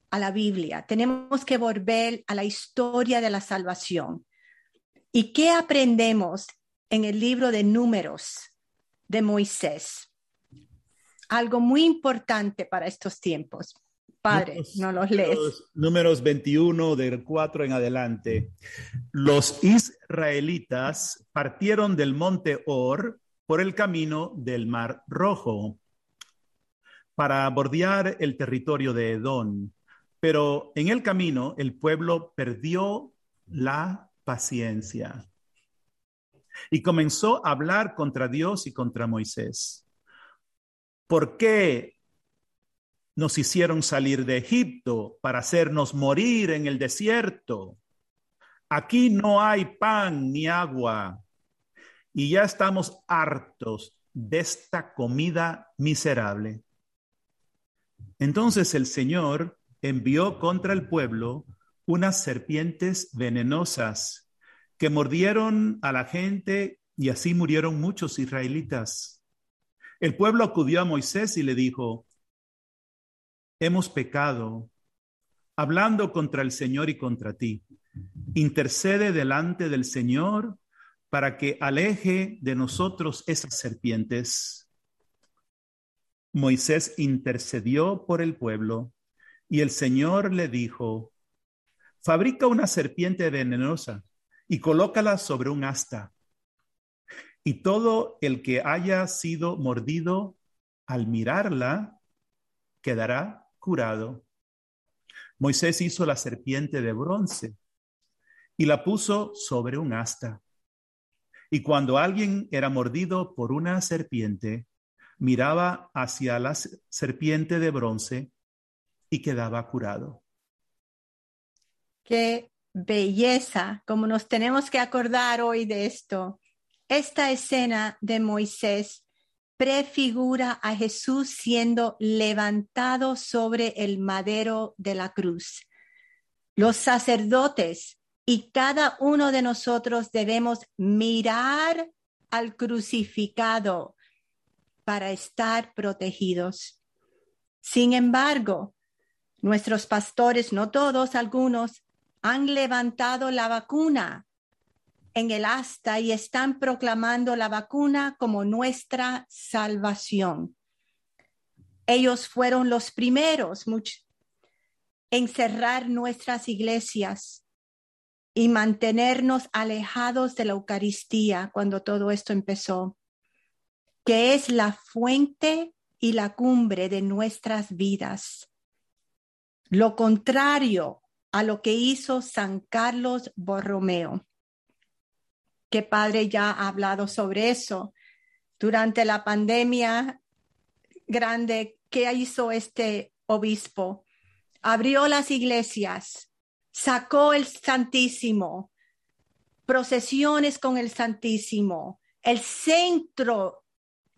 a la Biblia, tenemos que volver a la historia de la salvación. ¿Y qué aprendemos en el libro de números de Moisés? Algo muy importante para estos tiempos. Padre, Números- no los lees. números- Números 21 del 4 en adelante. Los israelitas partieron del monte Or por el camino del mar Rojo. para bordear el territorio de Edom. Pero en el camino el pueblo perdió la paciencia y comenzó a hablar contra Dios y contra Moisés. ¿Por qué nos hicieron salir de Egipto para hacernos morir en el desierto? Aquí no hay pan ni agua y ya estamos hartos de esta comida miserable. Entonces el Señor envió contra el pueblo unas serpientes venenosas que mordieron a la gente y así murieron muchos israelitas. El pueblo acudió a Moisés y le dijo, hemos pecado, hablando contra el Señor y contra ti. Intercede delante del Señor para que aleje de nosotros esas serpientes. Moisés intercedió por el pueblo y el Señor le dijo, fabrica una serpiente venenosa y colócala sobre un asta. Y todo el que haya sido mordido al mirarla quedará curado. Moisés hizo la serpiente de bronce y la puso sobre un asta. Y cuando alguien era mordido por una serpiente, miraba hacia la serpiente de bronce y quedaba curado. Qué belleza, como nos tenemos que acordar hoy de esto. Esta escena de Moisés prefigura a Jesús siendo levantado sobre el madero de la cruz. Los sacerdotes y cada uno de nosotros debemos mirar al crucificado para estar protegidos. Sin embargo, nuestros pastores, no todos, algunos, han levantado la vacuna en el asta y están proclamando la vacuna como nuestra salvación. Ellos fueron los primeros en cerrar nuestras iglesias y mantenernos alejados de la Eucaristía cuando todo esto empezó, que es la fuente y la cumbre de nuestras vidas. Lo contrario a lo que hizo San Carlos Borromeo, que padre ya ha hablado sobre eso. Durante la pandemia grande, ¿qué hizo este obispo? Abrió las iglesias, sacó el Santísimo, procesiones con el Santísimo, el centro,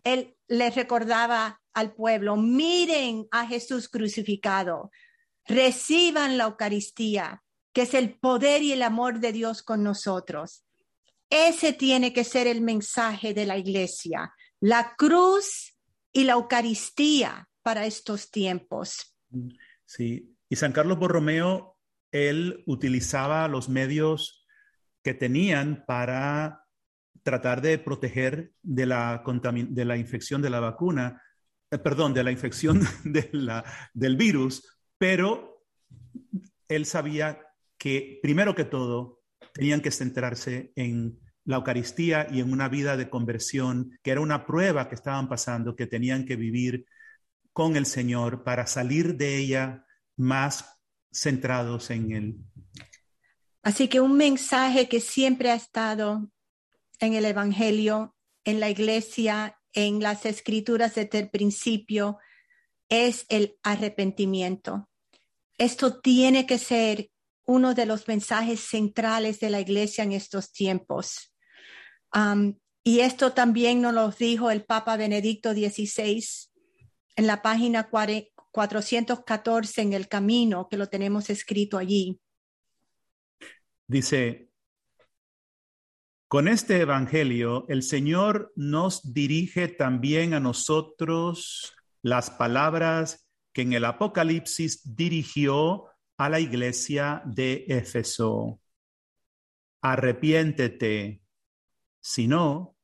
él le recordaba al pueblo, miren a Jesús crucificado, reciban la Eucaristía, que es el poder y el amor de Dios con nosotros. Ese tiene que ser el mensaje de la iglesia, la cruz y la Eucaristía para estos tiempos. Sí, y San Carlos Borromeo él utilizaba los medios que tenían para tratar de proteger de la, de la infección de la vacuna, eh, perdón, de la infección del virus, pero él sabía que primero que todo tenían que centrarse en la Eucaristía y en una vida de conversión, que era una prueba que estaban pasando, que tenían que vivir con el Señor para salir de ella más centrados en Él. Así que un mensaje que siempre ha estado en el Evangelio, en la iglesia, en las escrituras desde el principio, es el arrepentimiento. Esto tiene que ser uno de los mensajes centrales de la iglesia en estos tiempos. Y esto también nos lo dijo el Papa Benedicto XVI en la página 40, 414 en el camino, que lo tenemos escrito allí. Dice, con este Evangelio el Señor nos dirige también a nosotros las palabras que en el Apocalipsis dirigió a la iglesia de Éfeso. Arrepiéntete, si no,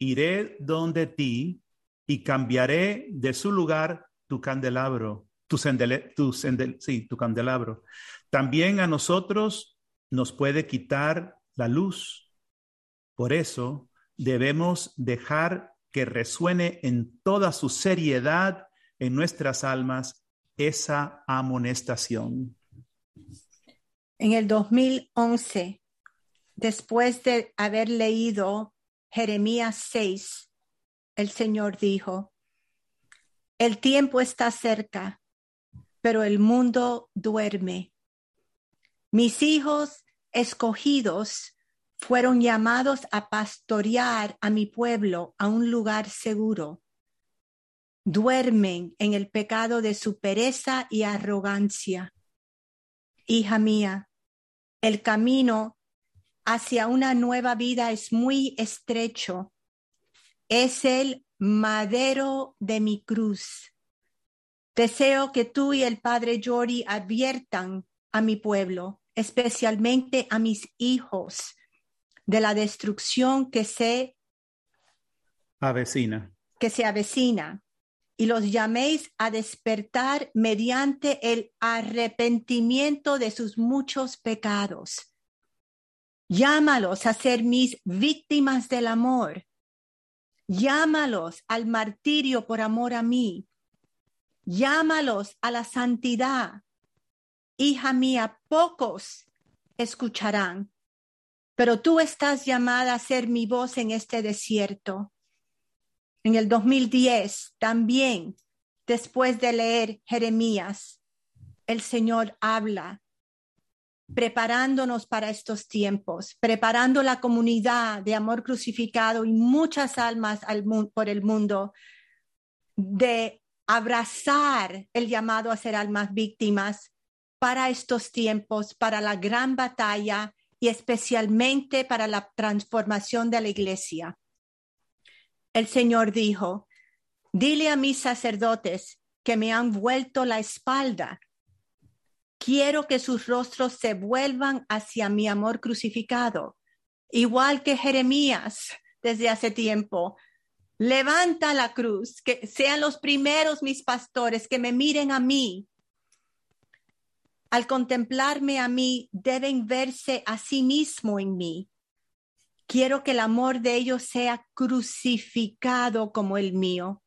iré donde ti y cambiaré de su lugar tu candelabro, tu, tu sí, tu candelabro. También a nosotros nos puede quitar la luz. Por eso debemos dejar que resuene en toda su seriedad en nuestras almas esa amonestación. En el 2011, después de haber leído Jeremías 6, el Señor dijo, el tiempo está cerca, pero el mundo duerme. Mis hijos escogidos fueron llamados a pastorear a mi pueblo a un lugar seguro. Duermen en el pecado de su pereza y arrogancia. Hija mía, el camino hacia una nueva vida es muy estrecho. Es el madero de mi cruz. Deseo que tú y el Padre Jory adviertan a mi pueblo, especialmente a mis hijos, de la destrucción que se avecina. Que se avecina y los llaméis a despertar mediante el arrepentimiento de sus muchos pecados. Llámalos a ser mis víctimas del amor. Llámalos al martirio por amor a mí. Llámalos a la santidad. Hija mía, pocos escucharán, pero tú estás llamada a ser mi voz en este desierto. En el 2010 también, después de leer Jeremías, el Señor habla preparándonos para estos tiempos, preparando la comunidad de amor crucificado y muchas almas al por el mundo de abrazar el llamado a ser almas víctimas para estos tiempos, para la gran batalla y especialmente para la transformación de la iglesia. El Señor dijo, dile a mis sacerdotes que me han vuelto la espalda Quiero que sus rostros se vuelvan hacia mi amor crucificado, igual que Jeremías desde hace tiempo. Levanta la cruz, que sean los primeros mis pastores, que me miren a mí. Al contemplarme a mí, deben verse a sí mismo en mí. Quiero que el amor de ellos sea crucificado como el mío.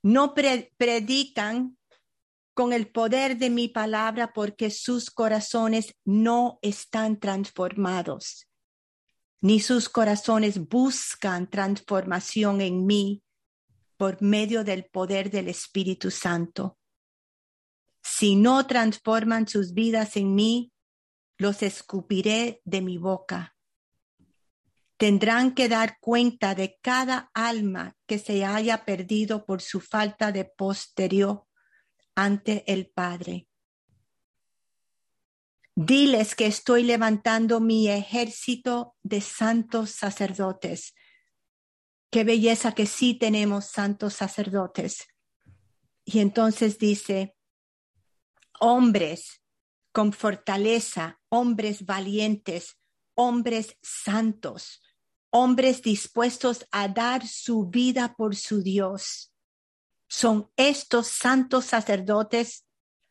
No predican con el poder de mi palabra porque sus corazones no están transformados, ni sus corazones buscan transformación en mí por medio del poder del Espíritu Santo. Si no transforman sus vidas en mí, los escupiré de mi boca. Tendrán que dar cuenta de cada alma que se haya perdido por su falta de posterior ante el Padre. Diles que estoy levantando mi ejército de santos sacerdotes. Qué belleza que sí tenemos santos sacerdotes. Y entonces dice, hombres con fortaleza, hombres valientes, hombres santos, hombres dispuestos a dar su vida por su Dios. Son estos santos sacerdotes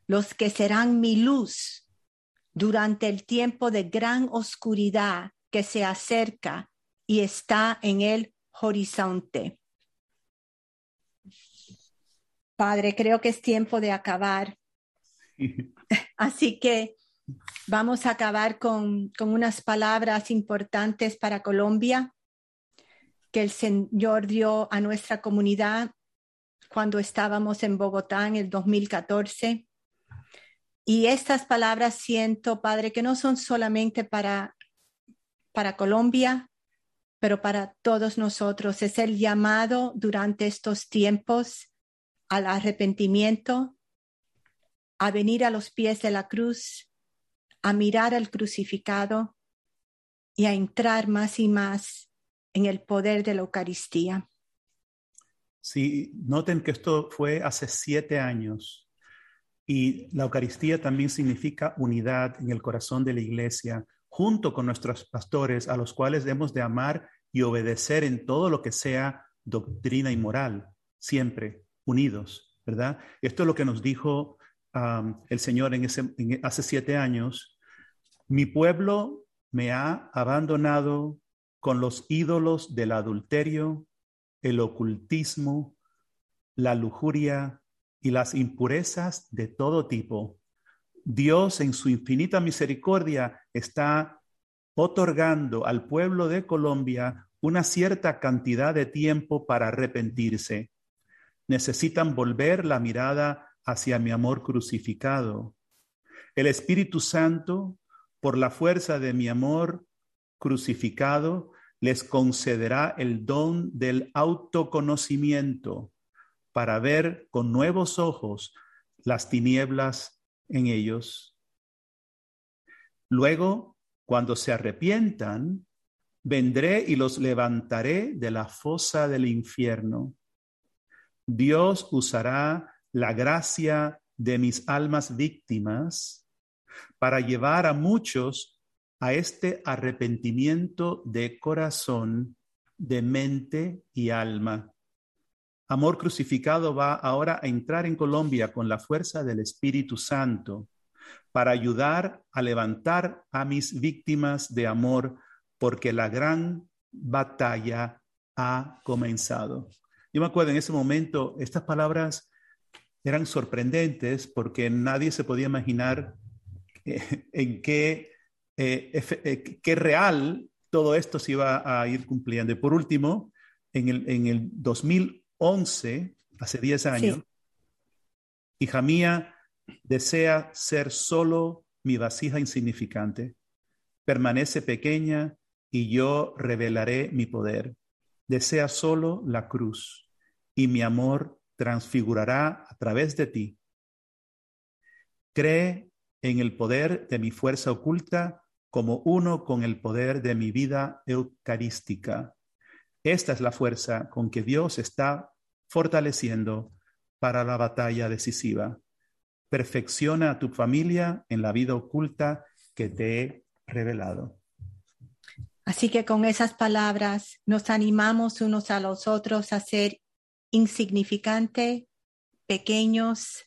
los que serán mi luz durante el tiempo de gran oscuridad que se acerca y está en el horizonte. Padre, creo que es tiempo de acabar. Así que vamos a acabar con, con, unas palabras importantes para Colombia que el Señor dio a nuestra comunidad cuando estábamos en Bogotá en el 2014. Y estas palabras siento, Padre, que no son solamente para, para Colombia, pero para todos nosotros. Es el llamado durante estos tiempos al arrepentimiento, a venir a los pies de la cruz, a mirar al crucificado y a entrar más y más en el poder de la Eucaristía. Sí, noten que esto fue hace siete años y la Eucaristía también significa unidad en el corazón de la iglesia, junto con nuestros pastores, a los cuales debemos de amar y obedecer en todo lo que sea doctrina y moral, siempre unidos, ¿verdad? Esto es lo que nos dijo el Señor en ese, hace siete años. Mi pueblo me ha abandonado con los ídolos del adulterio el ocultismo, la lujuria y las impurezas de todo tipo. Dios en su infinita misericordia está otorgando al pueblo de Colombia una cierta cantidad de tiempo para arrepentirse. Necesitan volver la mirada hacia mi amor crucificado. El Espíritu Santo, por la fuerza de mi amor crucificado, les concederá el don del autoconocimiento para ver con nuevos ojos las tinieblas en ellos. Luego, cuando se arrepientan, vendré y los levantaré de la fosa del infierno. Dios usará la gracia de mis almas víctimas para llevar a muchos a este arrepentimiento de corazón, de mente y alma. Amor crucificado va ahora a entrar en Colombia con la fuerza del Espíritu Santo para ayudar a levantar a mis víctimas de amor, porque la gran batalla ha comenzado. Yo me acuerdo en ese momento, estas palabras eran sorprendentes porque nadie se podía imaginar eh, en qué, eh, eh, qué real todo esto se iba a ir cumpliendo. Y por último, en el, en el 2011, hace 10 años, hija mía desea ser solo mi vasija insignificante. Permanece pequeña y yo revelaré mi poder. Desea solo la cruz y mi amor transfigurará a través de ti. Cree en el poder de mi fuerza oculta como uno con el poder de mi vida eucarística. Esta es la fuerza con que Dios está fortaleciendo para la batalla decisiva. Perfecciona a tu familia en la vida oculta que te he revelado. Así que con esas palabras nos animamos unos a los otros a ser insignificante, pequeños,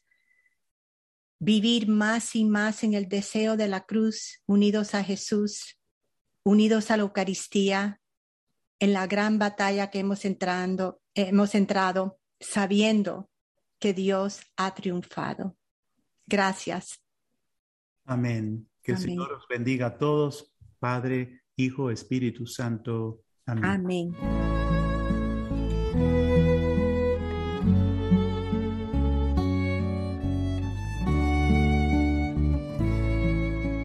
vivir más y más en el deseo de la cruz, unidos a Jesús, unidos a la Eucaristía, en la gran batalla que hemos, entrando, hemos entrado, sabiendo que Dios ha triunfado. Gracias. Amén. Que el Señor os bendiga a todos, Padre, Hijo, Espíritu Santo. Amén. Amén.